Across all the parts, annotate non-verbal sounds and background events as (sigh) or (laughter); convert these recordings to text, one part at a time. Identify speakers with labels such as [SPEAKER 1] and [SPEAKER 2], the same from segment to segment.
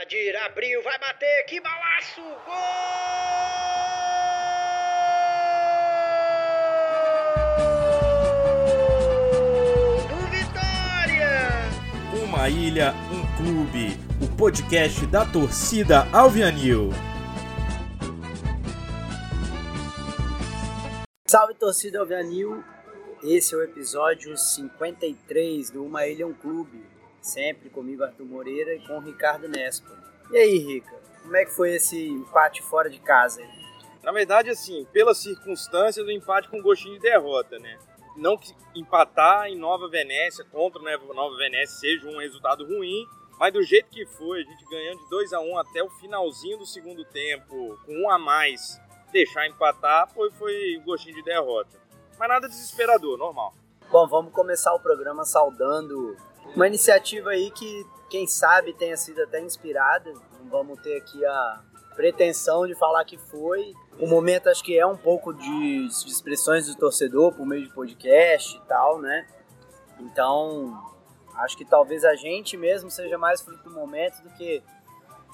[SPEAKER 1] Adir abriu, vai bater, que balaço! Gol! Do Vitória!
[SPEAKER 2] Uma ilha, um clube. O podcast da torcida Alvianil.
[SPEAKER 3] Salve torcida Alvianil! Esse é o episódio 53 do Uma Ilha, um clube. Sempre comigo, Arthur Moreira, e com o Ricardo Nespa. E aí, Rica, como é que foi esse empate fora de casa? aí?
[SPEAKER 4] Na verdade, assim, pelas circunstâncias, o empate com gostinho de derrota, né? Não que empatar em Nova Venécia contra né, Nova Venécia seja um resultado ruim, mas do jeito que foi, a gente ganhando de 2 a 1 até o finalzinho do segundo tempo, com um a mais, deixar empatar, foi, foi um gostinho de derrota. Mas nada desesperador, normal.
[SPEAKER 3] Bom, vamos começar o programa saudando uma iniciativa aí que, quem sabe, tenha sido até inspirada. Não vamos ter aqui a pretensão de falar que foi. O momento acho que é um pouco de, de expressões do torcedor por meio de podcast e tal, né? Então, acho que talvez a gente mesmo seja mais fruto do momento do que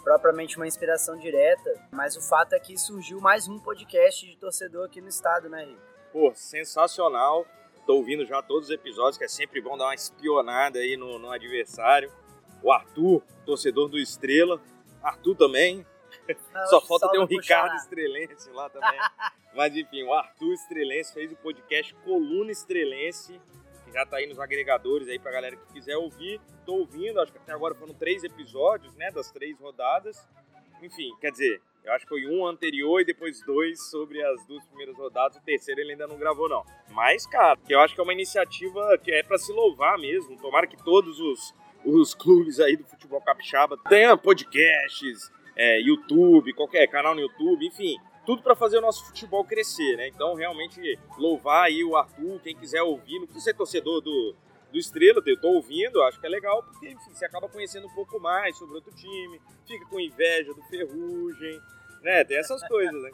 [SPEAKER 3] propriamente uma inspiração direta. Mas o fato é que surgiu mais um podcast de torcedor aqui no estado, né, Rico?
[SPEAKER 4] Pô, sensacional. Tô ouvindo já todos os episódios, que é sempre bom dar uma espionada aí no, no adversário. O Arthur, torcedor do Estrela. Arthur também. Só falta ter um Ricardo. Estrelense lá também. (laughs) Mas enfim, o Arthur Estrelense fez o podcast Coluna Estrelense, que já tá aí nos agregadores aí pra galera que quiser ouvir. Tô ouvindo, acho que até agora foram três episódios, né, das três rodadas. Enfim, quer dizer, eu acho que foi um anterior e depois dois sobre as duas primeiras rodadas. O terceiro ele ainda não gravou, não. Mas, cara, eu acho que é uma iniciativa que é pra se louvar mesmo. Tomara que todos os, os clubes aí do futebol capixaba tenham podcasts, é, YouTube, qualquer canal no YouTube, enfim. Tudo pra fazer o nosso futebol crescer, né? Então, realmente, louvar aí o Arthur, quem quiser ouvir, não precisa ser torcedor do, do Estrela, eu tô ouvindo, acho que é legal, porque, enfim, você acaba conhecendo um pouco mais sobre outro time, fica com inveja do Ferrugem, né? Tem essas coisas, né?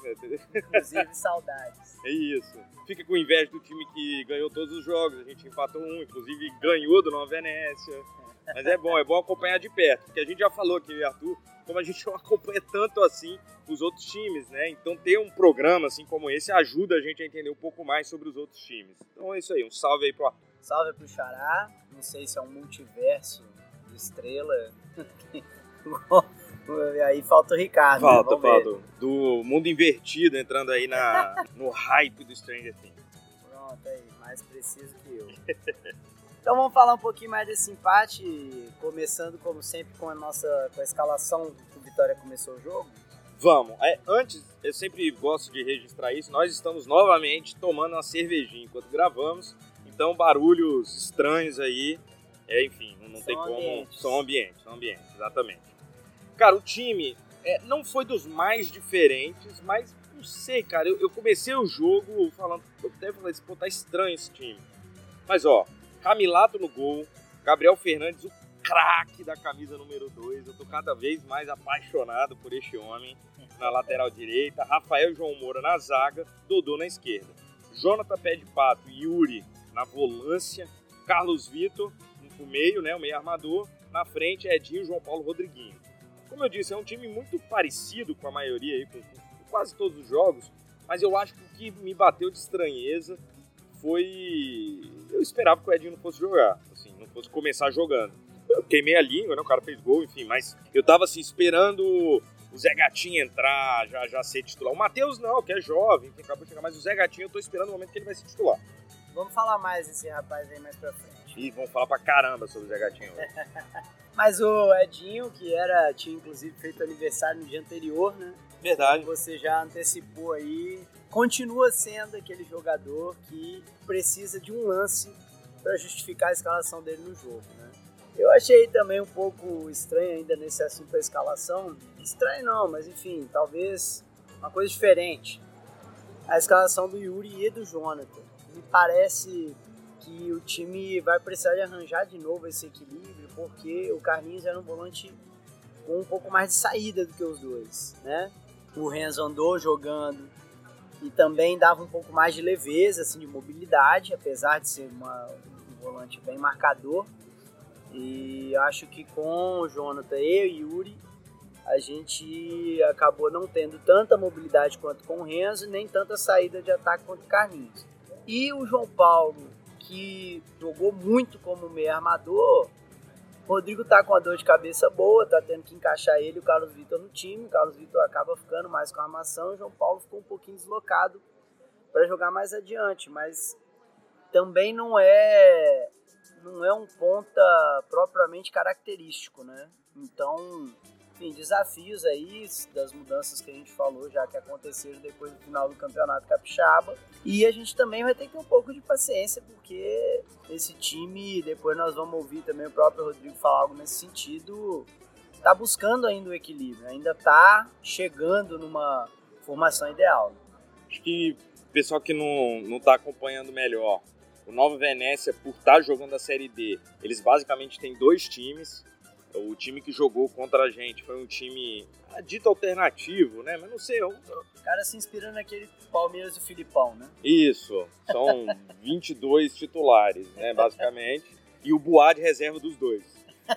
[SPEAKER 3] Inclusive, saudades.
[SPEAKER 4] É isso. Fica com inveja do time que ganhou todos os jogos, a gente empatou um, inclusive ganhou do Nova Venécia. Mas é bom, é bom acompanhar de perto, porque a gente já falou aqui, Arthur, como a gente não acompanha tanto assim os outros times, né? Então ter um programa assim como esse ajuda a gente a entender um pouco mais sobre os outros times. Então é isso aí, um salve aí pro Arthur.
[SPEAKER 3] Salve pro Xará. Não sei se é um multiverso de estrela. (laughs) aí falta o Ricardo. né?
[SPEAKER 4] Falta,
[SPEAKER 3] ver.
[SPEAKER 4] falta. Do mundo invertido entrando aí na, no hype do Stranger Things.
[SPEAKER 3] Pronto, aí, mais preciso que eu. Então vamos falar um pouquinho mais desse empate, começando como sempre com a nossa com a escalação que o Vitória começou o jogo.
[SPEAKER 4] Vamos. É, antes, eu sempre gosto de registrar isso. Nós estamos novamente tomando uma cervejinha enquanto gravamos. Então, barulhos estranhos aí. É, enfim, não, tem como.
[SPEAKER 3] ambientes.
[SPEAKER 4] São ambientes, são ambientes, exatamente. Cara, o time é, não foi dos mais diferentes, mas não sei, cara. Eu, eu comecei o jogo falando. Eu até falei assim, pô, tá estranho esse time. Mas ó, Camilato no gol, Gabriel Fernandes, o craque da camisa número 2. Eu tô cada vez mais apaixonado por este homem na lateral direita, Rafael João Moura na zaga, Dodô na esquerda. Jonathan Pé de Pato e Yuri na volância, Carlos Vitor no meio, né, o meio armador, na frente Edinho João Paulo Rodriguinho. Como eu disse, é um time muito parecido com a maioria aí, com, com quase todos os jogos, mas eu acho que o que me bateu de estranheza foi. Eu esperava que o Edinho não fosse jogar, assim, não fosse começar jogando. Eu queimei a língua, né? O cara fez gol, enfim, mas eu tava assim, esperando o Zé Gatinho entrar, já, já ser titular. O Matheus não, que é jovem, que acabou de chegar, mas o Zé Gatinho eu tô esperando o momento que ele vai ser titular.
[SPEAKER 3] Vamos falar mais desse rapaz aí mais pra frente.
[SPEAKER 4] E vão falar pra caramba sobre o Zé Gatinho. (laughs)
[SPEAKER 3] Mas o Edinho, que era, tinha inclusive feito aniversário no dia anterior, né?
[SPEAKER 4] Verdade.
[SPEAKER 3] Você já antecipou aí. Continua sendo aquele jogador que precisa de um lance para justificar a escalação dele no jogo, né? Eu achei também um pouco estranho ainda nesse assunto da escalação. Estranho não, mas enfim, talvez uma coisa diferente. A escalação do Yuri e do Jonathan. Me parece que o time vai precisar de arranjar de novo esse equilíbrio, porque o Carlinhos era um volante com um pouco mais de saída do que os dois, né? O Renzo andou jogando e também dava um pouco mais de leveza, assim, de mobilidade, apesar de ser uma, um volante bem marcador. E acho que com o Jonathan e o Yuri a gente acabou não tendo tanta mobilidade quanto com o Renzo, nem tanta saída de ataque quanto o Carlinhos. E o João Paulo, que jogou muito como meio armador, Rodrigo tá com a dor de cabeça boa, tá tendo que encaixar ele o Carlos Vitor no time. O Carlos Vitor acaba ficando mais com a armação, o João Paulo ficou um pouquinho deslocado para jogar mais adiante, mas também não é não é um ponta propriamente característico, né? Então, enfim, desafios aí das mudanças que a gente falou já que aconteceram depois do final do campeonato capixaba. E a gente também vai ter que ter um pouco de paciência, porque esse time, depois nós vamos ouvir também o próprio Rodrigo falar algo nesse sentido, tá buscando ainda o equilíbrio, ainda tá chegando numa formação ideal.
[SPEAKER 4] Acho que o pessoal que não, não tá acompanhando melhor, o Nova Venécia, por estar tá jogando a Série D, eles basicamente têm dois times. O time que jogou contra a gente foi um time ah, dito alternativo, né? Mas não sei. O
[SPEAKER 3] cara se inspirando naquele Palmeiras e Filipão, né?
[SPEAKER 4] Isso. São (laughs) 22 titulares, né? Basicamente. E o Boá de reserva dos dois.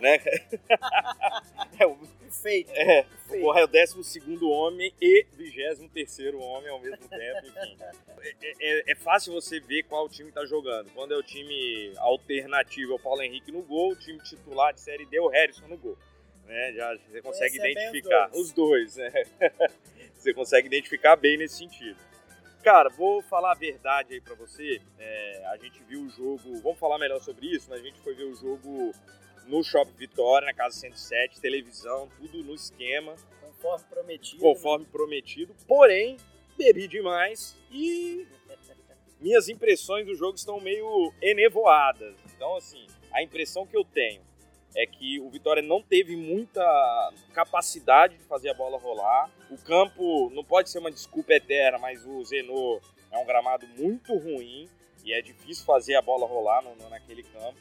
[SPEAKER 4] Né? (laughs)
[SPEAKER 3] é, o, Perfeito.
[SPEAKER 4] É, Perfeito. o é o 12 homem e 23 homem ao mesmo tempo, enfim. É, é, é, fácil você ver qual time está jogando. Quando é o time alternativo, é o Paulo Henrique no gol, o time titular de Série D, é o Harrison no gol. Né? Já você consegue identificar os dois, os dois né? (laughs) você consegue identificar bem nesse sentido. Cara, vou falar a verdade aí para você. É, a gente viu o jogo, vamos falar melhor sobre isso, mas a gente foi ver o jogo no Shopping Vitória, na Casa 107, televisão, tudo no esquema.
[SPEAKER 3] Conforme prometido.
[SPEAKER 4] Conforme né? prometido. Porém, bebi demais e minhas impressões do jogo estão meio enevoadas. Então, assim, a impressão que eu tenho é que o Vitória não teve muita capacidade de fazer a bola rolar. O campo não pode ser uma desculpa eterna, mas o Zenô é um gramado muito ruim e é difícil fazer a bola rolar no, no, naquele campo.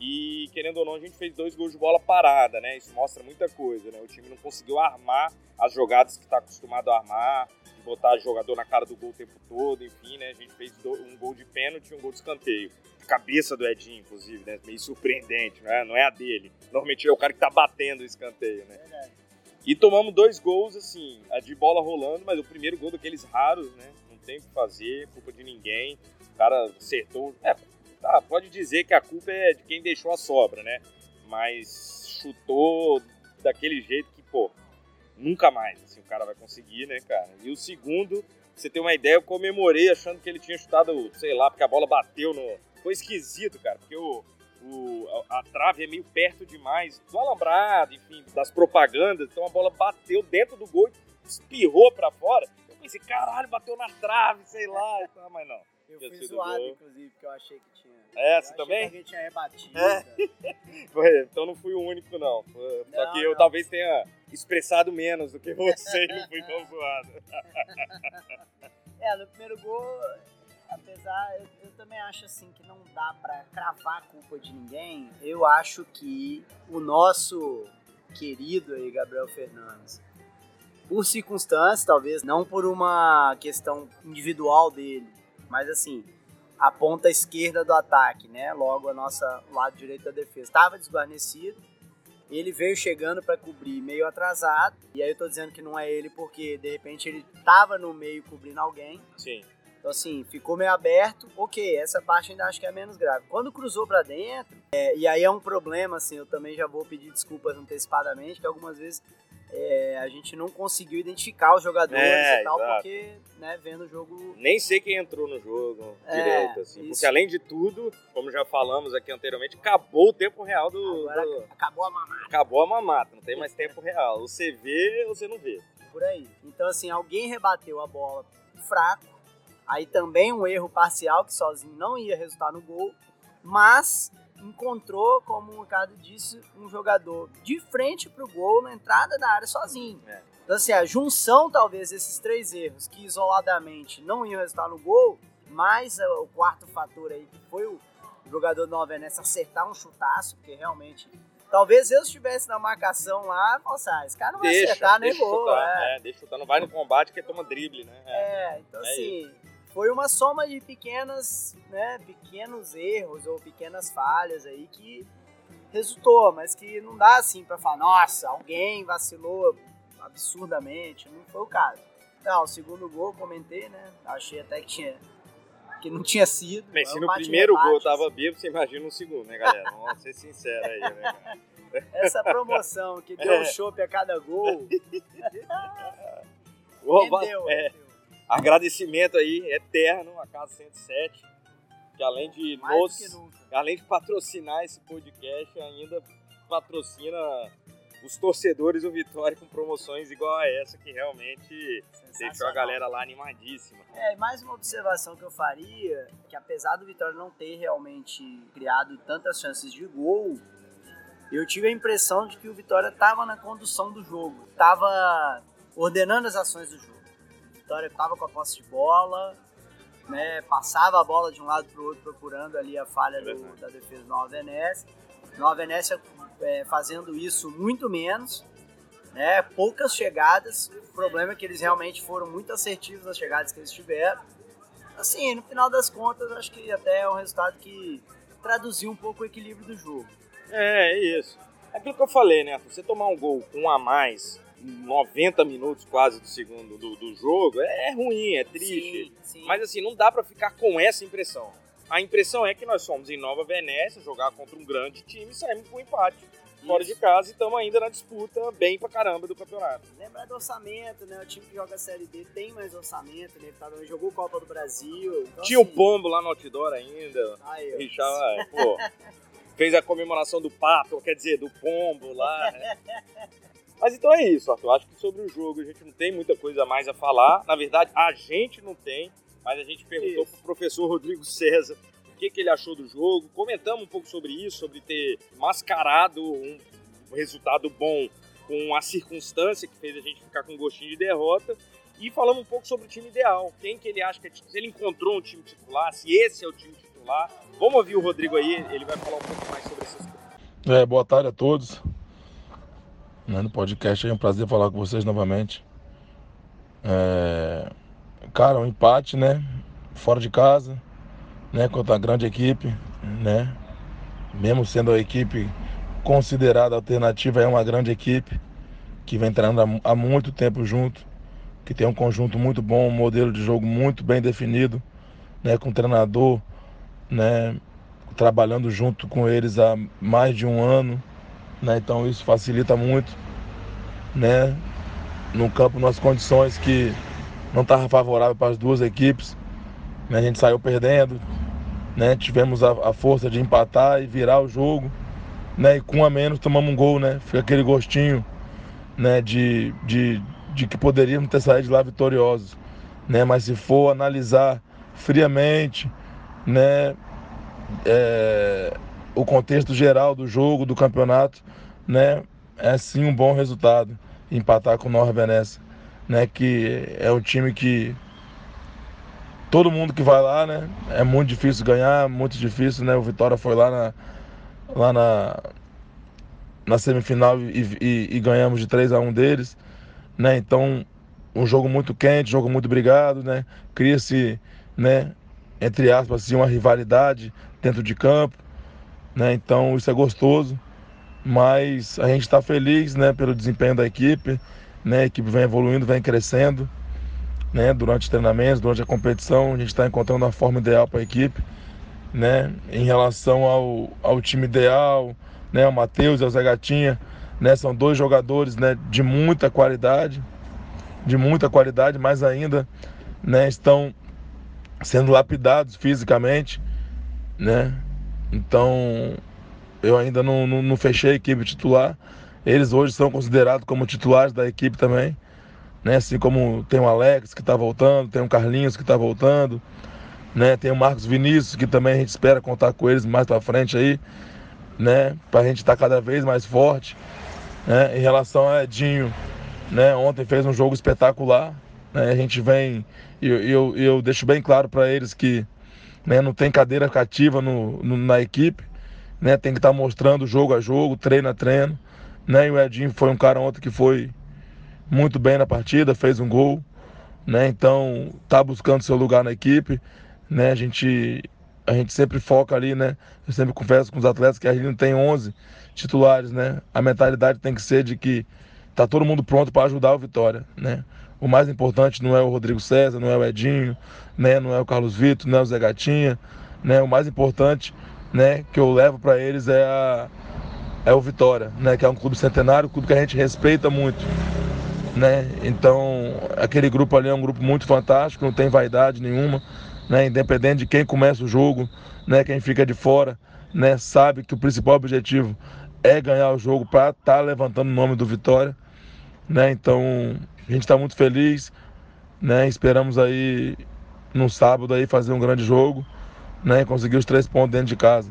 [SPEAKER 4] E querendo ou não, a gente fez dois gols de bola parada, né? Isso mostra muita coisa, né? O time não conseguiu armar as jogadas que está acostumado a armar, botar jogador na cara do gol o tempo todo, enfim, né? A gente fez um gol de pênalti e um gol de escanteio. Cabeça do Edinho, inclusive, né? Meio surpreendente, não é, não é a dele. Normalmente é o cara que tá batendo o escanteio, né? E tomamos dois gols, assim, de bola rolando, mas o primeiro gol daqueles raros, né? Não tem o que fazer, culpa de ninguém. O cara acertou. É, tá, pode dizer que a culpa é de quem deixou a sobra, né? Mas chutou daquele jeito que, pô, nunca mais assim, o cara vai conseguir, né, cara? E o segundo, você tem uma ideia, eu comemorei achando que ele tinha chutado, sei lá, porque a bola bateu no. Foi esquisito, cara, porque o, o, a, a trave é meio perto demais do alambrado, enfim, das propagandas, então a bola bateu dentro do gol e espirrou para fora. Eu pensei, caralho, bateu na trave, sei lá, mas não.
[SPEAKER 3] Eu fui zoado, gol. inclusive, porque eu achei que tinha.
[SPEAKER 4] É, você também?
[SPEAKER 3] Que alguém tinha rebatido. É. (laughs)
[SPEAKER 4] então não fui o único, não. Só não, que eu não. talvez tenha expressado menos do que você e (laughs) não fui tão zoado. (laughs)
[SPEAKER 3] é, no primeiro gol, apesar, eu, eu, também acho assim que não dá pra cravar a culpa de ninguém. Eu acho que o nosso querido aí, Gabriel Fernandes, por circunstâncias, talvez não por uma questão individual dele, mas assim, a ponta esquerda do ataque, né? Logo a nossa lado direito da defesa estava desguarnecido. Ele veio chegando para cobrir meio atrasado. E aí eu tô dizendo que não é ele porque de repente ele tava no meio cobrindo alguém.
[SPEAKER 4] Sim.
[SPEAKER 3] Então assim, ficou meio aberto. OK, essa parte ainda acho que é menos grave. Quando cruzou para dentro, é, e aí é um problema assim, eu também já vou pedir desculpas antecipadamente, que algumas vezes é, a gente não conseguiu identificar os jogadores é, e tal, exato. porque, né, vendo o jogo.
[SPEAKER 4] Nem sei quem entrou no jogo é, direito, assim. Isso. Porque além de tudo, como já falamos aqui anteriormente, acabou o tempo real do.
[SPEAKER 3] Agora do... acabou a mamata.
[SPEAKER 4] Acabou a mamata, não tem mais tempo real. Você vê ou você não vê.
[SPEAKER 3] Por aí. Então, assim, alguém rebateu a bola fraco. Aí também um erro parcial, que sozinho não ia resultar no gol. Mas encontrou, como o Ricardo disse, um jogador de frente para o gol na entrada da área sozinho. É. Então, assim, a junção, talvez, desses três erros que isoladamente não iam resultar no gol, mais o quarto fator aí, que foi o jogador do Nova Venécia acertar um chutaço, porque realmente. Talvez eu estivesse na marcação lá, falasse, ah, esse cara não vai deixa, acertar nem gol.
[SPEAKER 4] Chutar, é. é. deixa chutar, não vai no combate que toma drible, né?
[SPEAKER 3] É, é então é assim, isso foi uma soma de pequenas, né, pequenos erros ou pequenas falhas aí que resultou, mas que não dá assim para falar, nossa, alguém vacilou. absurdamente, não foi o caso. Não, o segundo gol, comentei, né? Achei até que tinha que não tinha sido.
[SPEAKER 4] Mas se no primeiro rebate, gol tava bêbado, você imagina no segundo, né, galera? (laughs) Vamos ser sinceros aí, né?
[SPEAKER 3] Essa promoção que deu (laughs) é. chopp a cada gol. (laughs)
[SPEAKER 4] Oba, rendeu, é, agradecimento aí eterno a Casa 107, que além de
[SPEAKER 3] nos,
[SPEAKER 4] além de patrocinar esse podcast, ainda patrocina os torcedores do Vitória com promoções igual a essa, que realmente deixou a galera lá animadíssima.
[SPEAKER 3] É, e mais uma observação que eu faria, que apesar do Vitória não ter realmente criado tantas chances de gol, eu tive a impressão de que o Vitória estava na condução do jogo, estava ordenando as ações do jogo. Vitória estava com a posse de bola, né, passava a bola de um lado para o outro procurando ali a falha do, da defesa do Nova Venécia. Nova Venécia é, fazendo isso muito menos, né? poucas chegadas. O problema é que eles realmente foram muito assertivos nas chegadas que eles tiveram. Assim, no final das contas, acho que até é um resultado que traduziu um pouco o equilíbrio do jogo.
[SPEAKER 4] É, é isso. É aquilo que eu falei, né? Você tomar um gol com um a mais 90 minutos quase do segundo do, do jogo é, é ruim, é triste. Sim, sim. Mas assim, não dá para ficar com essa impressão. A impressão é que nós fomos em Nova Venécia jogar contra um grande time e saímos com um empate fora de casa e estamos ainda na disputa bem pra caramba do campeonato.
[SPEAKER 3] Lembrar do orçamento, né? O time que joga a Série D tem mais orçamento, né? Tá, jogou Copa do Brasil.
[SPEAKER 4] Então, Tinha assim... o Pombo lá no outdoor ainda.
[SPEAKER 3] Ai,
[SPEAKER 4] Richard, pô, (laughs) fez a comemoração do pato, quer dizer, do pombo lá. Né? (laughs) Mas então é isso, Arthur. Acho que sobre o jogo a gente não tem muita coisa mais a falar. Na verdade, a gente não tem mas a gente perguntou para o professor Rodrigo César o que, que ele achou do jogo. Comentamos um pouco sobre isso, sobre ter mascarado um resultado bom com a circunstância que fez a gente ficar com um gostinho de derrota. E falamos um pouco sobre o time ideal. Quem que ele acha que é, se ele encontrou um time titular, se esse é o time titular. Vamos ouvir o Rodrigo aí, ele vai falar um pouco mais sobre essas coisas.
[SPEAKER 5] É, boa tarde a todos. Né, no podcast é um prazer falar com vocês novamente. É, Cara, um empate, né? Fora de casa, né? Contra uma grande equipe, né? Mesmo sendo a equipe considerada alternativa, é uma grande equipe que vem treinando há muito tempo junto, que tem um conjunto muito bom, um modelo de jogo muito bem definido, né? Com o treinador, né? Trabalhando junto com eles há mais de um ano, né? Então isso facilita muito, né? No campo, nas condições que não estava favorável para as duas equipes. Né? A gente saiu perdendo, né? tivemos a, a, força de empatar e virar o jogo. Né? E com a menos tomamos um gol, né? Fica aquele gostinho né? de, de, de que poderíamos ter saído de lá vitoriosos. Né? Mas se for analisar friamente, né? É, o contexto geral do jogo, do campeonato, né? É sim um bom resultado empatar com o Nova né? Que é um time que todo mundo que vai lá, né? É muito difícil ganhar, muito difícil, né? O Vitória foi lá na, lá na, na semifinal e, e, e ganhamos de 3 a 1 deles, né? Então, um jogo muito quente, jogo muito brigado, né? Cria-se, né? Entre aspas, assim, uma rivalidade dentro de campo, né? Então, isso é gostoso, mas a gente está feliz, né? Pelo desempenho da equipe, né? A equipe vem evoluindo, vem crescendo, né? Durante os treinamentos, durante a competição, a gente está encontrando a forma ideal para a equipe, né? Em relação ao, ao time ideal, né? O Matheus e o Zé Gatinha, né? São dois jogadores, né? De muita qualidade, de muita qualidade, mas ainda, né? Estão sendo lapidados fisicamente, né? Então, eu ainda não, não, não fechei a equipe titular, eles hoje são considerados como titulares da equipe também. Né? Assim como tem o Alex que está voltando, tem o Carlinhos que está voltando, né? tem o Marcos Vinícius que também a gente espera contar com eles mais para frente aí, né? para a gente estar tá cada vez mais forte. Né? Em relação a Edinho, né? ontem fez um jogo espetacular. Né? A gente vem, e eu, eu, eu deixo bem claro para eles que né? não tem cadeira cativa no, no na equipe, né? tem que estar tá mostrando jogo a jogo, treino a treino. Né? E o Edinho foi um cara ontem que foi muito bem na partida, fez um gol, né? Então tá buscando seu lugar na equipe, né? A gente a gente sempre foca ali, né? Eu sempre confesso com os atletas que a gente não tem 11 titulares, né? A mentalidade tem que ser de que tá todo mundo pronto para ajudar o Vitória, né? O mais importante não é o Rodrigo César, não é o Edinho, né? Não é o Carlos Vitor, não é o Zé Gatinha, né? O mais importante, né? Que eu levo para eles é a é o Vitória, né? Que é um clube centenário, um clube que a gente respeita muito, né? Então aquele grupo ali é um grupo muito fantástico, não tem vaidade nenhuma, né? Independente de quem começa o jogo, né? Quem fica de fora, né? Sabe que o principal objetivo é ganhar o jogo para estar tá levantando o nome do Vitória, né? Então a gente está muito feliz, né? Esperamos aí no sábado aí fazer um grande jogo, né? Conseguir os três pontos dentro de casa,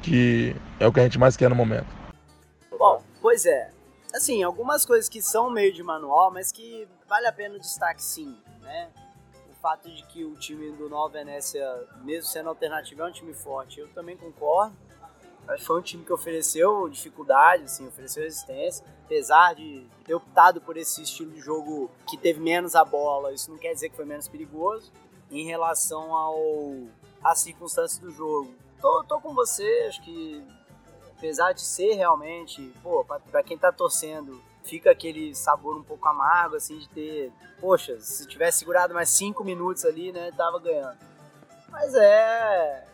[SPEAKER 5] que é o que a gente mais quer no momento.
[SPEAKER 3] Bom, pois é. Assim, algumas coisas que são meio de manual, mas que vale a pena o destaque sim, né? O fato de que o time do Nova Venécia, mesmo sendo alternativo, é um time forte, eu também concordo foi um time que ofereceu dificuldade, assim, ofereceu resistência. Apesar de ter optado por esse estilo de jogo que teve menos a bola, isso não quer dizer que foi menos perigoso. Em relação ao às circunstâncias do jogo, tô, tô com você, acho que apesar de ser realmente, pô, para quem tá torcendo, fica aquele sabor um pouco amargo, assim, de ter, poxa, se tivesse segurado mais cinco minutos ali, né, tava ganhando. Mas é,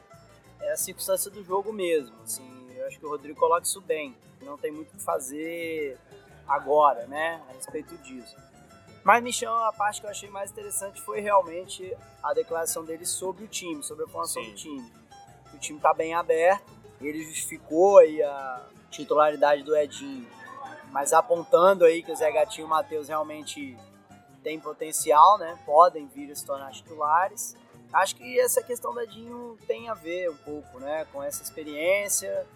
[SPEAKER 3] é a circunstância do jogo mesmo. Assim, eu acho que o Rodrigo coloca isso bem. Não tem muito o que fazer agora, né, a respeito disso. Mas me chama a parte que eu achei mais interessante foi realmente a declaração dele sobre o time, sobre a formação Sim. do time. O time está bem aberto, ele justificou aí a titularidade do Edinho, mas apontando aí que o Zé Gatinho e o Matheus realmente têm potencial, né? Podem vir a se tornar titulares. Acho que essa questão do Edinho tem a ver um pouco, né, com essa experiência,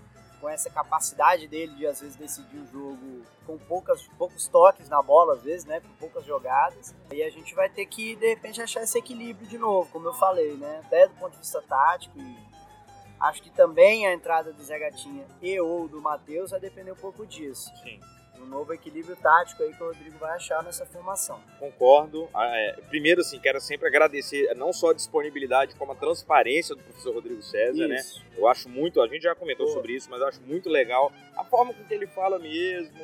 [SPEAKER 3] com essa capacidade dele de às vezes decidir o jogo com poucas, poucos toques na bola, às vezes, né, com poucas jogadas. E a gente vai ter que de repente achar esse equilíbrio de novo, como eu falei, né, até do ponto de vista tático. Acho que também a entrada do Zé Gatinha e ou do Matheus vai depender um pouco disso.
[SPEAKER 4] Sim
[SPEAKER 3] um novo equilíbrio tático aí que o Rodrigo vai achar nessa formação.
[SPEAKER 4] Concordo. Ah, é, primeiro, assim, quero sempre agradecer não só a disponibilidade, como a transparência do professor Rodrigo César, né? isso. né? Eu acho muito, a gente já comentou Pô. sobre isso, mas eu acho muito legal a forma com que ele fala mesmo.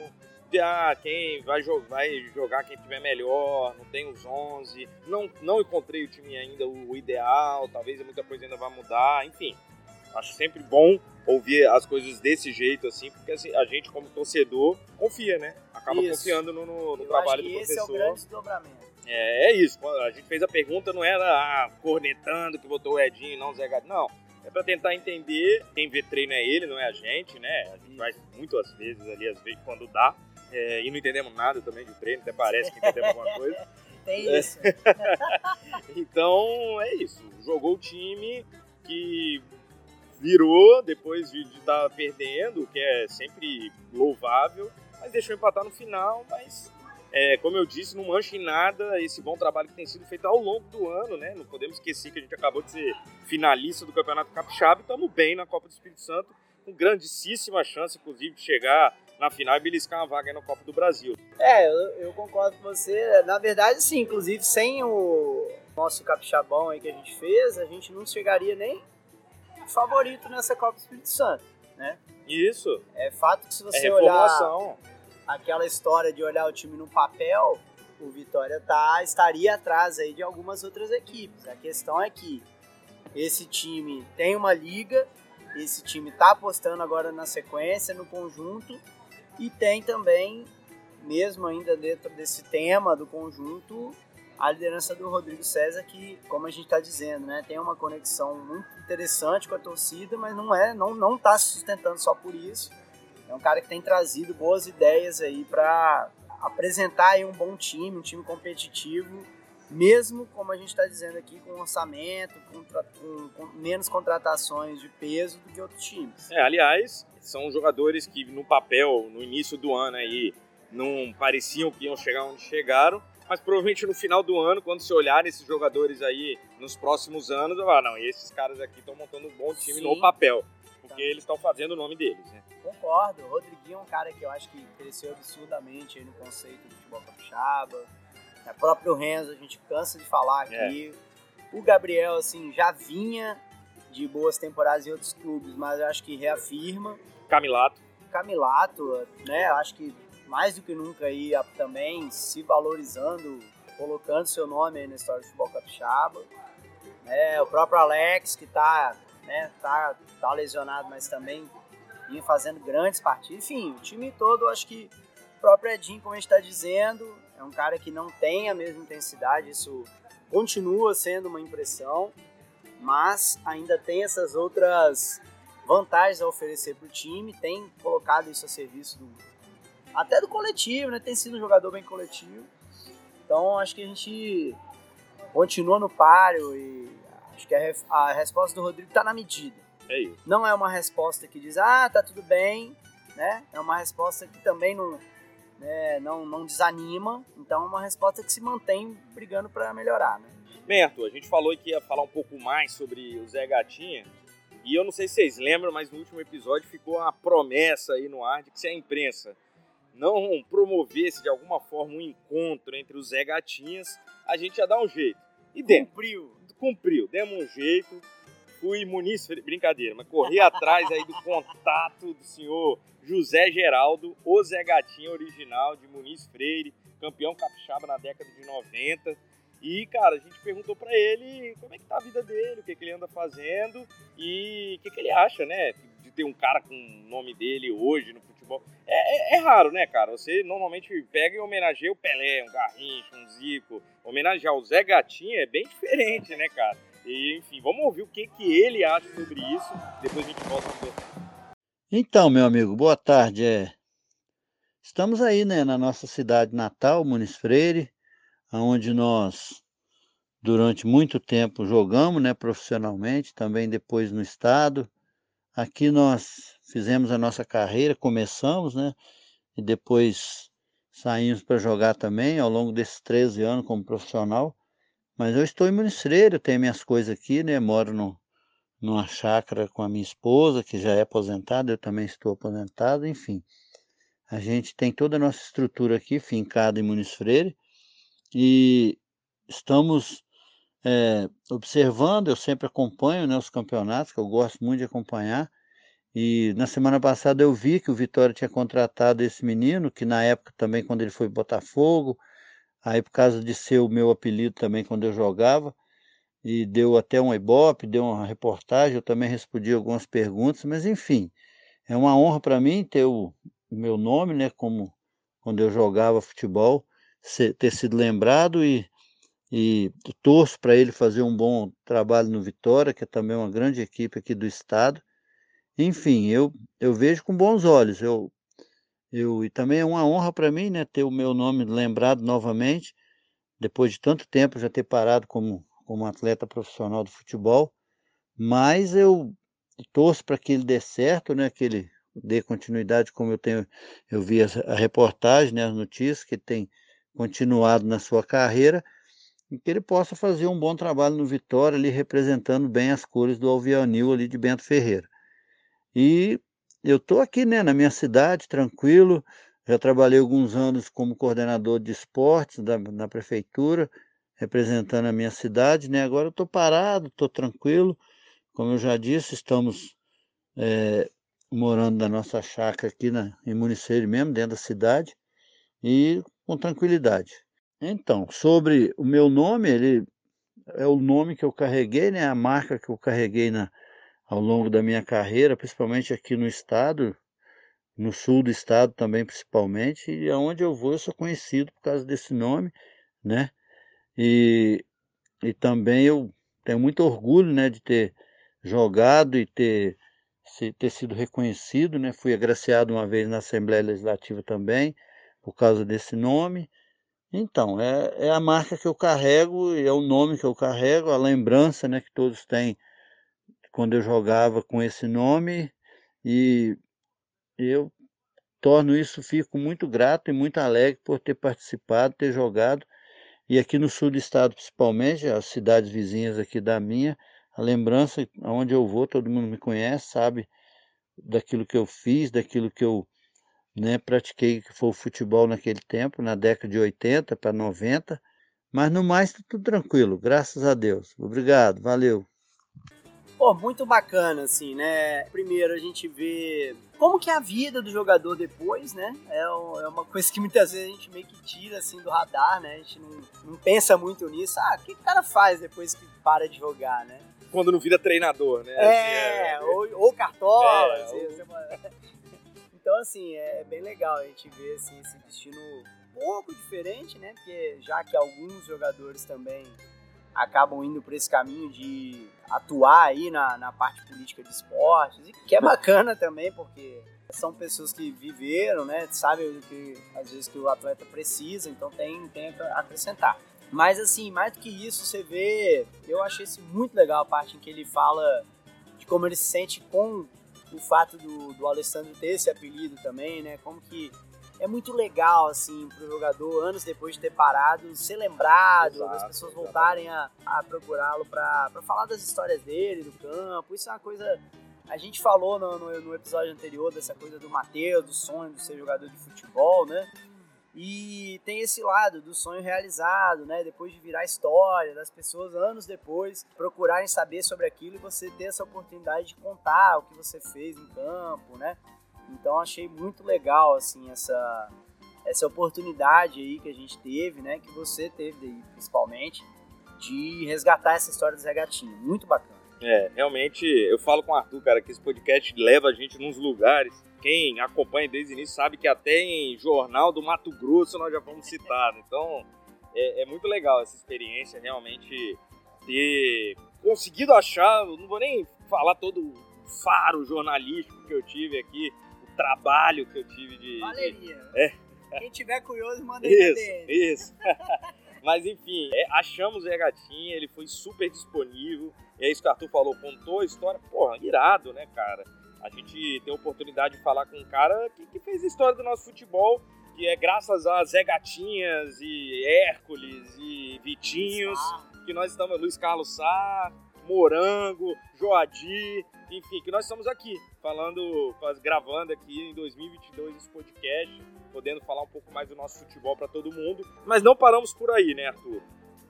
[SPEAKER 4] De, ah, quem vai, jo vai jogar quem tiver melhor, não tem os 11, não, não encontrei o time ainda o, o ideal, talvez muita coisa ainda vai mudar, enfim. Acho sempre bom ouvir as coisas desse jeito, assim, porque assim, a gente, como torcedor, confia, né? Acaba isso. confiando no, no, no trabalho do professor. Esse é o
[SPEAKER 3] grande desdobramento.
[SPEAKER 4] É, é isso. A gente fez a pergunta, não era ah, cornetando que botou o Edinho, não o Zé Gato. Não. É para tentar entender. Quem vê treino é ele, não é a gente, né? A gente isso. vai muitas vezes ali, às vezes, quando dá. É, e não entendemos nada também de treino, até parece que entendemos alguma coisa. (laughs)
[SPEAKER 3] Tem isso. (laughs)
[SPEAKER 4] então, é isso. Jogou o time que virou depois de estar tá perdendo, que é sempre louvável, mas deixou empatar no final, mas é, como eu disse, não mancha em nada esse bom trabalho que tem sido feito ao longo do ano, né? Não podemos esquecer que a gente acabou de ser finalista do Campeonato Capixaba e estamos bem na Copa do Espírito Santo, com grandíssima chance, inclusive, de chegar na final e beliscar uma vaga na Copa do Brasil.
[SPEAKER 3] É, eu, eu concordo com você. Na verdade, sim, inclusive, sem o nosso capixabão aí que a gente fez, a gente não chegaria nem favorito nessa Copa do Espírito Santo, né?
[SPEAKER 4] Isso.
[SPEAKER 3] É fato que se você é olhar aquela história de olhar o time no papel, o Vitória tá, estaria atrás aí de algumas outras equipes. A questão é que esse time tem uma liga, esse time tá apostando agora na sequência, no conjunto, e tem também, mesmo ainda dentro desse tema do conjunto, a liderança do Rodrigo César, que, como a gente está dizendo, né, tem uma conexão muito interessante com a torcida, mas não é, não não está se sustentando só por isso. É um cara que tem trazido boas ideias aí para apresentar aí um bom time, um time competitivo, mesmo como a gente está dizendo aqui, com orçamento, com, com, com, menos contratações de peso do que outros times.
[SPEAKER 4] É, aliás, são jogadores que no papel, no início do ano aí, não pareciam que iam chegar onde chegaram, mas provavelmente no final do ano, quando você olhar esses jogadores aí nos próximos anos, ah, não, esses caras aqui estão montando um bom time Sim. no papel, porque eles estão fazendo o nome deles, né?
[SPEAKER 3] Concordo, o Rodriguinho é um cara que eu acho que cresceu absurdamente aí no conceito do futebol capixaba. O próprio Renzo, a gente cansa de falar aqui. É. O Gabriel, assim, já vinha de boas temporadas em outros clubes, mas eu acho que reafirma.
[SPEAKER 4] Camilato.
[SPEAKER 3] Camilato, né? Eu acho que mais do que nunca aí também se valorizando, colocando seu nome aí na história do futebol capixaba. É, o próprio Alex, que está né, tá, tá lesionado, mas também vinha fazendo grandes partidas. Enfim, o time todo, acho que o próprio Edinho, como a gente está dizendo, é um cara que não tem a mesma intensidade, isso continua sendo uma impressão, mas ainda tem essas outras vantagens a oferecer para o time, tem colocado isso a serviço do, até do coletivo, né? Tem sido um jogador bem coletivo. Então acho que a gente continua no páreo e acho que a, a resposta do Rodrigo está na medida.
[SPEAKER 4] É isso.
[SPEAKER 3] Não é uma resposta que diz, ah, tá tudo bem, né? É uma resposta que também não, né, não, não desanima. Então é uma resposta que se mantém brigando para melhorar, né?
[SPEAKER 4] Merto, a gente falou que ia falar um pouco mais sobre o Zé Gatinha. E eu não sei se vocês lembram, mas no último episódio ficou uma promessa aí no ar de que se a imprensa não promovesse de alguma forma um encontro entre os Zé Gatinhas, a gente ia dar um jeito. E demos.
[SPEAKER 3] Cumpriu.
[SPEAKER 4] Cumpriu, demos um jeito. Fui Muniz, brincadeira, mas corri atrás aí do (laughs) contato do senhor José Geraldo, o Zé Gatinha original de Muniz Freire, campeão capixaba na década de 90. E, cara, a gente perguntou para ele como é que tá a vida dele, o que, que ele anda fazendo e o que, que ele acha, né, de ter um cara com o nome dele hoje no futebol. É, é, é, raro, né, cara? Você normalmente pega e homenageia o Pelé, um Garrincha, um Zico. Homenagear o Zé Gatinha é bem diferente, né, cara? E, enfim, vamos ouvir o que, que ele acha sobre isso. Depois a gente volta a.
[SPEAKER 6] Então, meu amigo, boa tarde. É... Estamos aí, né, na nossa cidade natal, Muniz Freire, onde nós, durante muito tempo, jogamos, né, profissionalmente, também depois no estado. Aqui nós fizemos a nossa carreira, começamos, né, e depois saímos para jogar também ao longo desses 13 anos como profissional. Mas eu estou em Municeiro, tenho minhas coisas aqui, né? Moro no, numa chácara com a minha esposa, que já é aposentada, eu também estou aposentado, enfim. A gente tem toda a nossa estrutura aqui, fincada em Muniz Freire, e estamos é, observando, eu sempre acompanho né, os campeonatos, que eu gosto muito de acompanhar, e na semana passada eu vi que o Vitória tinha contratado esse menino, que na época também, quando ele foi Botafogo, Aí, por causa de ser o meu apelido também quando eu jogava, e deu até um ibope, deu uma reportagem, eu também respondi algumas perguntas, mas enfim, é uma honra para mim ter o, meu nome, né, como quando eu jogava futebol, ser, ter sido lembrado e, e torço para ele fazer um bom trabalho no Vitória, que é também uma grande equipe aqui do estado. Enfim, eu, eu vejo com bons olhos. Eu eu, e também é uma honra para mim, né, ter o meu nome lembrado novamente, depois de tanto tempo já ter parado como, como atleta profissional do futebol, mas eu torço para que ele dê certo, né, que ele dê continuidade, como eu tenho, eu vi a, reportagem, né, as notícias, que tem continuado na sua carreira, e que ele possa fazer um bom trabalho no Vitória, ali representando bem as cores do Alvianil ali de Bento Ferreira. E eu estou aqui né, na minha cidade, tranquilo. Já trabalhei alguns anos como coordenador de esportes da, na prefeitura, representando a minha cidade. Né? Agora eu estou parado, estou tranquilo. Como eu já disse, estamos é, morando na nossa chácara aqui na, em Municeiro mesmo, dentro da cidade, e com tranquilidade. Então, sobre o meu nome, ele é o nome que eu carreguei, né? a marca que eu carreguei na, ao longo da minha carreira, principalmente aqui no estado, no sul do estado também principalmente, e aonde eu vou eu sou conhecido por causa desse nome, né? E, e também eu tenho muito orgulho, né, de ter jogado e ter, ter sido reconhecido, né? Fui agraciado uma vez na Assembleia Legislativa também, por causa desse nome. Então, é, é a marca que eu carrego, é o nome que eu carrego, a lembrança, né, que todos têm quando eu jogava com esse nome e eu torno isso, fico muito grato e muito alegre por ter participado, ter jogado. E aqui no sul do estado, principalmente, as cidades vizinhas aqui da minha, a lembrança, aonde eu vou, todo mundo me conhece, sabe daquilo que eu fiz, daquilo que eu né, pratiquei, que foi o futebol naquele tempo, na década de 80 para 90. Mas no mais, tá tudo tranquilo, graças a Deus. Obrigado, valeu.
[SPEAKER 3] Pô, muito bacana, assim, né? Primeiro a gente vê como que é a vida do jogador depois, né? É, é uma coisa que muitas vezes a gente meio que tira, assim, do radar, né? A gente não, não pensa muito nisso. Ah, o que o cara faz depois que para de jogar, né?
[SPEAKER 4] Quando não vira treinador, né?
[SPEAKER 3] É, assim, é... Ou, ou cartola, é, assim, ou... (laughs) Então, assim, é bem legal a gente ver, assim, esse destino um pouco diferente, né? Porque já que alguns jogadores também acabam indo por esse caminho de atuar aí na, na parte política de esportes, que é bacana também, porque são pessoas que viveram, né, sabem o que às vezes que o atleta precisa, então tem, tem a acrescentar. Mas assim, mais do que isso, você vê, eu achei isso muito legal a parte em que ele fala de como ele se sente com o fato do, do Alessandro ter esse apelido também, né, como que é muito legal, assim, pro jogador, anos depois de ter parado, ser lembrado, Exato, as pessoas voltarem a, a procurá-lo para falar das histórias dele, do campo. Isso é uma coisa. A gente falou no, no, no episódio anterior dessa coisa do Matheus, do sonho de ser jogador de futebol, né? E tem esse lado do sonho realizado, né? Depois de virar história, das pessoas anos depois procurarem saber sobre aquilo e você ter essa oportunidade de contar o que você fez em campo, né? Então achei muito legal assim essa essa oportunidade aí que a gente teve, né, que você teve aí, principalmente, de resgatar essa história do Zé Gatinho. Muito bacana.
[SPEAKER 4] É, realmente, eu falo com o Arthur, cara, que esse podcast leva a gente nos lugares. Quem acompanha desde o início sabe que até em jornal do Mato Grosso nós já fomos (laughs) citados. Então, é, é muito legal essa experiência, realmente ter conseguido achar, não vou nem falar todo o faro jornalístico que eu tive aqui, trabalho que eu tive de.
[SPEAKER 3] Valeria.
[SPEAKER 4] De... É.
[SPEAKER 3] Quem tiver curioso, manda
[SPEAKER 4] Isso, isso. (laughs) Mas enfim, é, achamos o Gatinha, ele foi super disponível. E é isso que o Arthur falou, contou a história. Porra, irado, né, cara? A gente tem a oportunidade de falar com um cara que, que fez a história do nosso futebol, que é graças a Zé Gatinhas e Hércules e Vitinhos, que nós estamos, Luiz Carlos Sá, Morango, Joadi, enfim, que nós estamos aqui falando, gravando aqui em 2022 esse podcast, podendo falar um pouco mais do nosso futebol para todo mundo. Mas não paramos por aí, né, Arthur?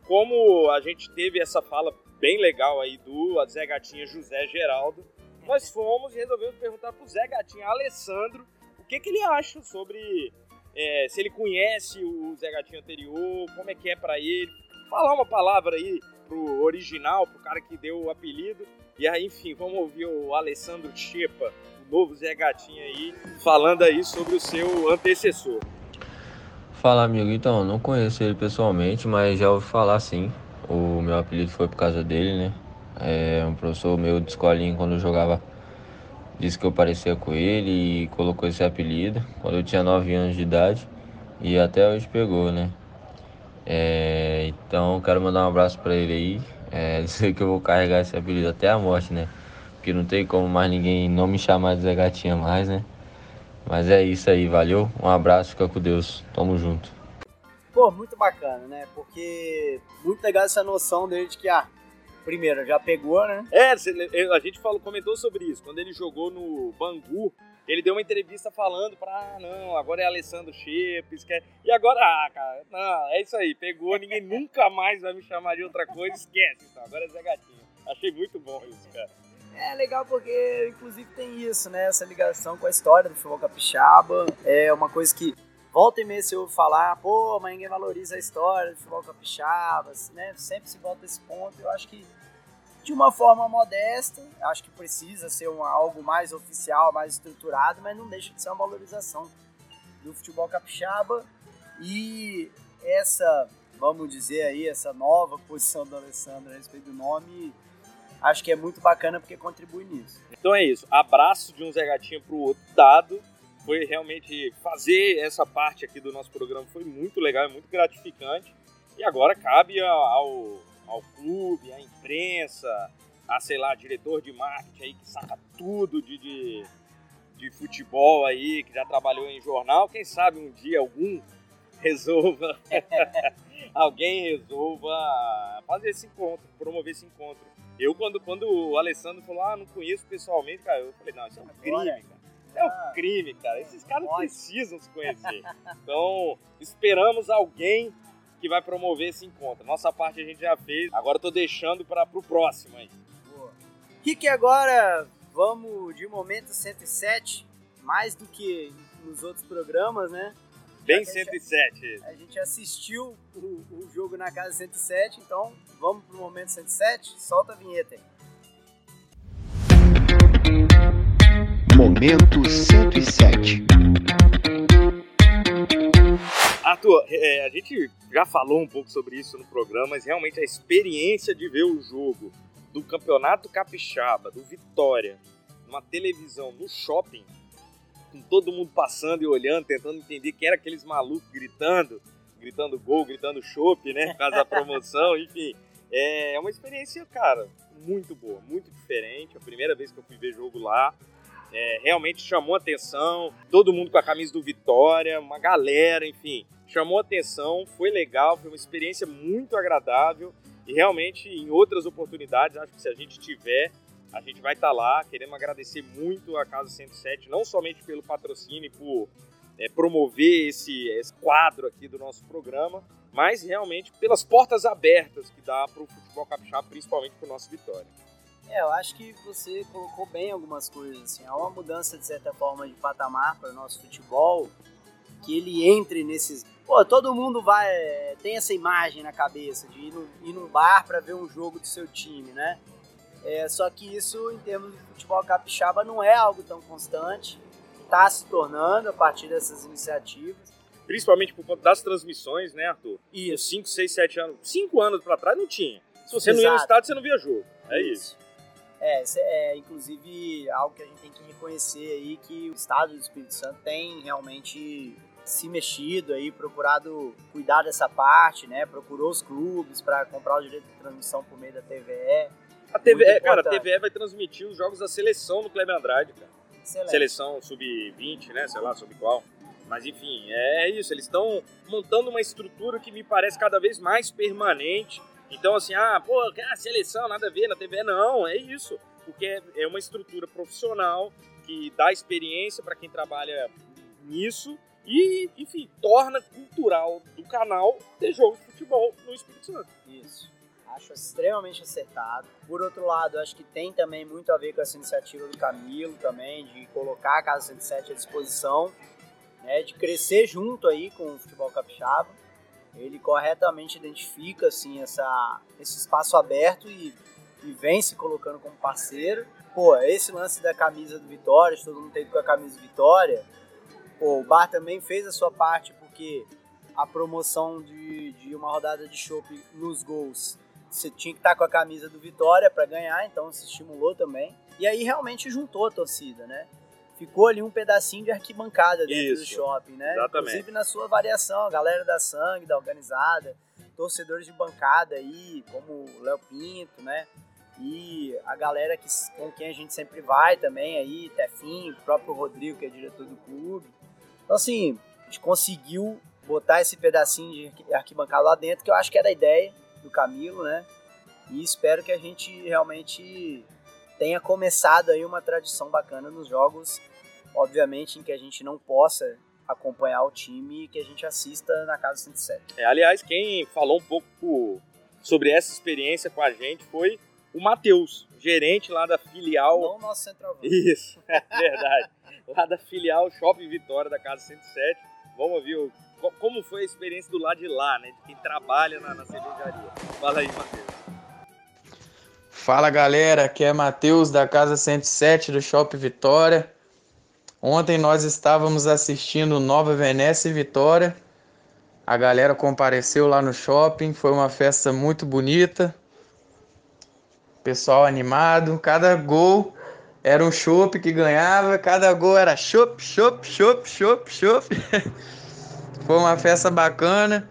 [SPEAKER 4] Como a gente teve essa fala bem legal aí do Zé Gatinha José Geraldo, nós fomos e resolvemos perguntar pro Zé Gatinha Alessandro o que, que ele acha sobre é, se ele conhece o Zé Gatinho anterior, como é que é para ele. Falar uma palavra aí pro original, pro cara que deu o apelido. E aí, enfim, vamos ouvir o Alessandro Chepa, o novo Zé Gatinho aí, falando aí sobre o seu antecessor.
[SPEAKER 7] Fala, amigo. Então, não conheço ele pessoalmente, mas já ouvi falar sim. O meu apelido foi por causa dele, né? É um professor meu de escolinha quando eu jogava disse que eu parecia com ele e colocou esse apelido quando eu tinha 9 anos de idade e até hoje pegou, né? É, então quero mandar um abraço para ele aí. É, (laughs) dizer que eu vou carregar esse apelido até a morte, né? Porque não tem como mais ninguém não me chamar de Zé Gatinha mais, né? Mas é isso aí, valeu. Um abraço, fica com Deus. Tamo junto.
[SPEAKER 3] Pô, muito bacana, né? Porque muito legal essa noção dele de que, ah, primeiro, já pegou, né?
[SPEAKER 4] É, a gente falou, comentou sobre isso. Quando ele jogou no Bangu, ele deu uma entrevista falando para ah, não, agora é Alessandro Chepes, quer... e agora, ah, cara, não, é isso aí, pegou, ninguém (laughs) nunca mais vai me chamar de outra coisa, esquece, então, agora é Zé Gatinho. Achei muito bom isso, cara.
[SPEAKER 3] É legal porque, inclusive, tem isso, né? Essa ligação com a história do futebol capixaba. É uma coisa que volta e meia se ouve falar, pô, mas ninguém valoriza a história do futebol capixaba, né? Sempre se volta esse ponto. Eu acho que de uma forma modesta. Acho que precisa ser um, algo mais oficial, mais estruturado, mas não deixa de ser uma valorização do futebol capixaba. E essa, vamos dizer aí, essa nova posição do Alessandro a respeito do nome, acho que é muito bacana porque contribui nisso.
[SPEAKER 4] Então é isso. Abraço de um Zé Gatinho pro outro dado. Foi realmente fazer essa parte aqui do nosso programa foi muito legal, é muito gratificante. E agora cabe ao ao clube, à imprensa, a, sei lá, diretor de marketing aí que saca tudo de, de, de futebol aí, que já trabalhou em jornal, quem sabe um dia algum (laughs) resolva, (laughs) alguém resolva fazer esse encontro, promover esse encontro. Eu, quando, quando o Alessandro falou, ah, não conheço pessoalmente, cara, eu falei, não, isso é um crime, cara. Isso é um ah. crime, cara. Esses caras precisam se conhecer. Então, esperamos alguém que vai promover esse encontro. Nossa parte a gente já fez, agora eu tô deixando para pro próximo aí.
[SPEAKER 3] E que agora vamos de momento 107, mais do que nos outros programas, né?
[SPEAKER 4] Bem
[SPEAKER 3] Já que a gente-
[SPEAKER 4] 107.
[SPEAKER 3] A gente assistiu o, o jogo na casa 107, então vamos pro momento 107. Solta a vinheta aí.
[SPEAKER 8] Momento 107.
[SPEAKER 4] Arthur, é, a gente já falou um pouco sobre isso no programa, mas realmente a experiência de ver o jogo do Campeonato Capixaba, do Vitória, numa televisão, no shopping, com todo mundo passando e olhando, tentando entender quem era aqueles malucos gritando, gritando gol, gritando chopp, né, por causa da promoção, (laughs) enfim. É uma experiência, cara, muito boa, muito diferente. A primeira vez que eu fui ver jogo lá, é, realmente chamou atenção. Todo mundo com a camisa do Vitória, uma galera, enfim, chamou atenção. Foi legal, foi uma experiência muito agradável. E realmente, em outras oportunidades, acho que se a gente tiver, a gente vai estar lá. Queremos agradecer muito a Casa 107, não somente pelo patrocínio e por é, promover esse, esse quadro aqui do nosso programa, mas realmente pelas portas abertas que dá para o futebol capixaba, principalmente para o nosso Vitória.
[SPEAKER 3] É, eu acho que você colocou bem algumas coisas. Assim. Há uma mudança, de certa forma, de patamar para o nosso futebol, que ele entre nesses. Pô, todo mundo vai. tem essa imagem na cabeça de ir, no, ir num bar para ver um jogo do seu time, né? É, só que isso, em termos de futebol capixaba, não é algo tão constante. Está se tornando a partir dessas iniciativas.
[SPEAKER 4] Principalmente por conta das transmissões, né, Arthur?
[SPEAKER 3] Isso.
[SPEAKER 4] 5, 6, 7 anos. 5 anos pra trás não tinha. Se você não ia no
[SPEAKER 3] Exato.
[SPEAKER 4] estádio, você não via jogo. É isso.
[SPEAKER 3] É, isso é inclusive algo que a gente tem que reconhecer aí que o Estado do Espírito Santo tem realmente se mexido aí, procurado cuidar dessa parte, né? Procurou os clubes para comprar o direito de transmissão por meio da TVE.
[SPEAKER 4] A TV,
[SPEAKER 3] Muito
[SPEAKER 4] é, cara, a. TVE vai transmitir os jogos da seleção no Kleber Andrade, cara.
[SPEAKER 3] Excelente.
[SPEAKER 4] Seleção sub-20, né? Sei lá, sub qual. Mas enfim, é isso. Eles estão montando uma estrutura que me parece cada vez mais permanente. Então, assim, ah, pô, ah, seleção, nada a ver na TV. Não, é isso. Porque é uma estrutura profissional que dá experiência para quem trabalha nisso e, enfim, torna cultural do canal ter jogo de futebol no Espírito Santo.
[SPEAKER 3] Isso. Acho extremamente acertado. Por outro lado, acho que tem também muito a ver com essa iniciativa do Camilo também, de colocar a Casa 107 à disposição, né, de crescer junto aí com o futebol capixaba. Ele corretamente identifica assim essa, esse espaço aberto e, e vem se colocando como parceiro. Pô, esse lance da camisa do Vitória, todo mundo tem com a camisa do Vitória. Pô, o Bar também fez a sua parte porque a promoção de, de uma rodada de chopp nos gols você tinha que estar com a camisa do Vitória para ganhar, então se estimulou também. E aí realmente juntou a torcida, né? Ficou ali um pedacinho de arquibancada dentro do
[SPEAKER 4] Isso,
[SPEAKER 3] shopping, né?
[SPEAKER 4] exatamente.
[SPEAKER 3] Inclusive na sua variação, a galera da sangue, da organizada, torcedores de bancada aí, como o Léo Pinto, né? E a galera que, com quem a gente sempre vai também aí, Tefim, o próprio Rodrigo, que é diretor do clube. Então, assim, a gente conseguiu botar esse pedacinho de arqui- arquibancada lá dentro, que eu acho que era a ideia do Camilo, né? E espero que a gente realmente tenha começado aí uma tradição bacana nos jogos, obviamente em que a gente não possa acompanhar o time e que a gente assista na casa 107.
[SPEAKER 4] É, aliás, quem falou um pouco sobre essa experiência com a gente foi o Matheus, gerente lá da filial.
[SPEAKER 3] Não nosso centroavante.
[SPEAKER 4] Isso, (laughs) é verdade. lá da filial Shopping Vitória da Casa 107. Vamos ouvir o- co- como foi a experiência do lado de lá, né? De quem trabalha na, na cervejaria. Fala aí, Matheus.
[SPEAKER 9] Fala galera, aqui é Matheus da Casa 107 do Shopping Vitória. Ontem nós estávamos assistindo Nova Venécia e Vitória. A galera compareceu lá no shopping, foi uma festa muito bonita. Pessoal animado, cada gol era um chopp que ganhava, cada gol era chopp, chopp, chopp, chopp, chopp. (laughs) Foi uma festa bacana.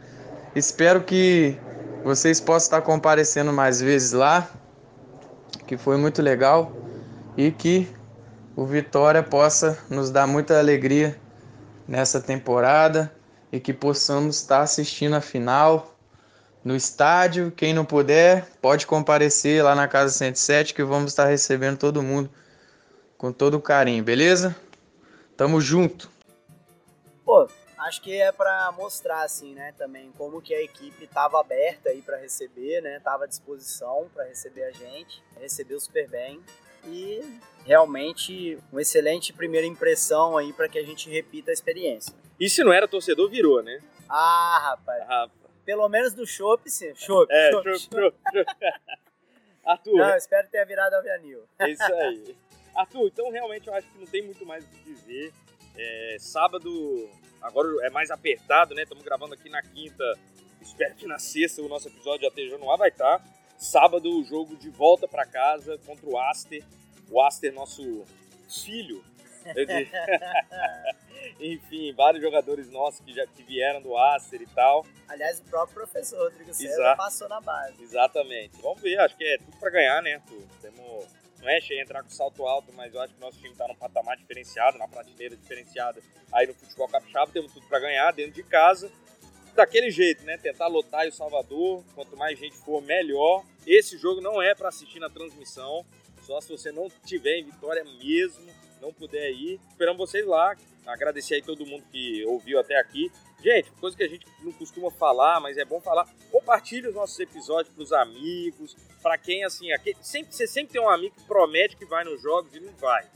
[SPEAKER 9] Espero que vocês possam estar comparecendo mais vezes lá que foi muito legal e que o Vitória possa nos dar muita alegria nessa temporada e que possamos estar assistindo a final no estádio. Quem não puder, pode comparecer lá na Casa 107 que vamos estar recebendo todo mundo com todo carinho, beleza? Tamo junto.
[SPEAKER 3] Pô, acho que é para mostrar assim, né, também como que a equipe estava aberta aí para receber, né, tava à disposição para receber a gente, recebeu super bem. e realmente uma excelente primeira impressão aí para que a gente repita a experiência.
[SPEAKER 4] E se não era torcedor, virou, né?
[SPEAKER 3] Ah, rapaz.
[SPEAKER 4] Ah,
[SPEAKER 3] Pelo menos do chopp, sim. Chopp,
[SPEAKER 4] é,
[SPEAKER 3] chopp, chopp. (laughs)
[SPEAKER 4] Arthur,
[SPEAKER 3] Não, espero ter virado avianil.
[SPEAKER 4] é isso aí. (laughs) Arthur, então realmente eu acho que não tem muito mais o que dizer. É, sábado, agora é mais apertado, né? Estamos gravando aqui na quinta. Espero que na sexta o nosso episódio de ATJ no ar vai estar. Sábado, o jogo de volta para casa contra o Aster. O Aster, nosso filho. (laughs) (laughs) Enfim, vários jogadores nossos que já que vieram do Aster e tal.
[SPEAKER 3] Aliás, o próprio professor Rodrigo César passou na base.
[SPEAKER 4] Exatamente. Vamos ver, acho que é tudo pra ganhar, né, Arthur? Temos, não é entrar com salto alto, mas eu acho que nosso time tá num patamar diferenciado, na prateleira diferenciada aí no futebol capixaba, temos tudo pra ganhar dentro de casa. Daquele jeito, né? Tentar lotar o Salvador, quanto mais gente for, melhor. Esse jogo não é pra assistir na transmissão, só se você não tiver em Vitória mesmo, não puder ir. Esperamos vocês lá. Agradecer aí todo mundo que ouviu até aqui. Gente, coisa que a gente não costuma falar, mas é bom falar. Compartilhe os nossos episódios pros amigos, pra quem assim, aquele, sempre, você sempre tem um amigo que promete que vai nos jogos e não vai.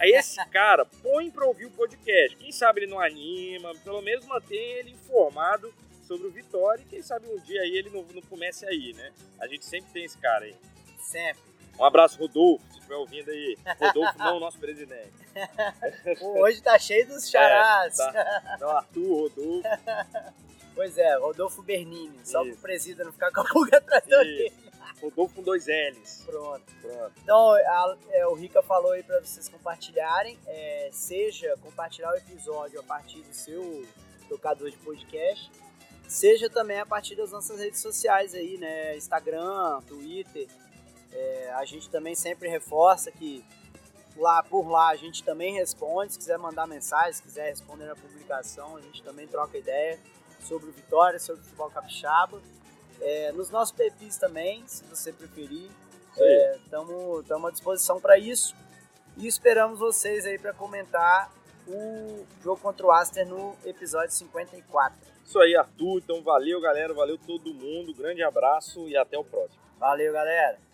[SPEAKER 4] Aí esse (laughs) cara põe pra ouvir o podcast. Quem sabe ele não anima, pelo menos mantém ele informado sobre o Vitória e quem sabe um dia aí ele não, não comece aí, né? A gente sempre tem esse cara aí.
[SPEAKER 3] Sempre.
[SPEAKER 4] Um abraço, Rodolfo, se estiver ouvindo aí. Rodolfo não, nosso presidente. (laughs)
[SPEAKER 3] Hoje tá cheio dos charás.
[SPEAKER 4] É, tá. (laughs) Então, Arthur, Rodolfo.
[SPEAKER 3] Pois é, Rodolfo Bernini. Só pro presida não ficar com a pulga atrás orelha.
[SPEAKER 4] Rodolfo com dois L's.
[SPEAKER 3] Pronto.
[SPEAKER 4] Pronto.
[SPEAKER 3] Então, a- é, o Rica falou aí pra vocês compartilharem. é, seja compartilhar o episódio a partir do seu tocador de podcast, seja também a partir das nossas redes sociais aí, né? Instagram, Twitter. É, a gente também sempre reforça que lá por lá a gente também responde. Se quiser mandar mensagem, se quiser responder na publicação, a gente também troca ideia sobre o Vitória, sobre o futebol capixaba. É, nos nossos perfis também, se você preferir. Estamos à disposição para isso. E esperamos vocês aí para comentar o jogo contra o Aster no episódio 54.
[SPEAKER 4] Isso aí, Arthur. Então, valeu, galera. Valeu todo mundo. Grande abraço e até o próximo.
[SPEAKER 3] Valeu, galera!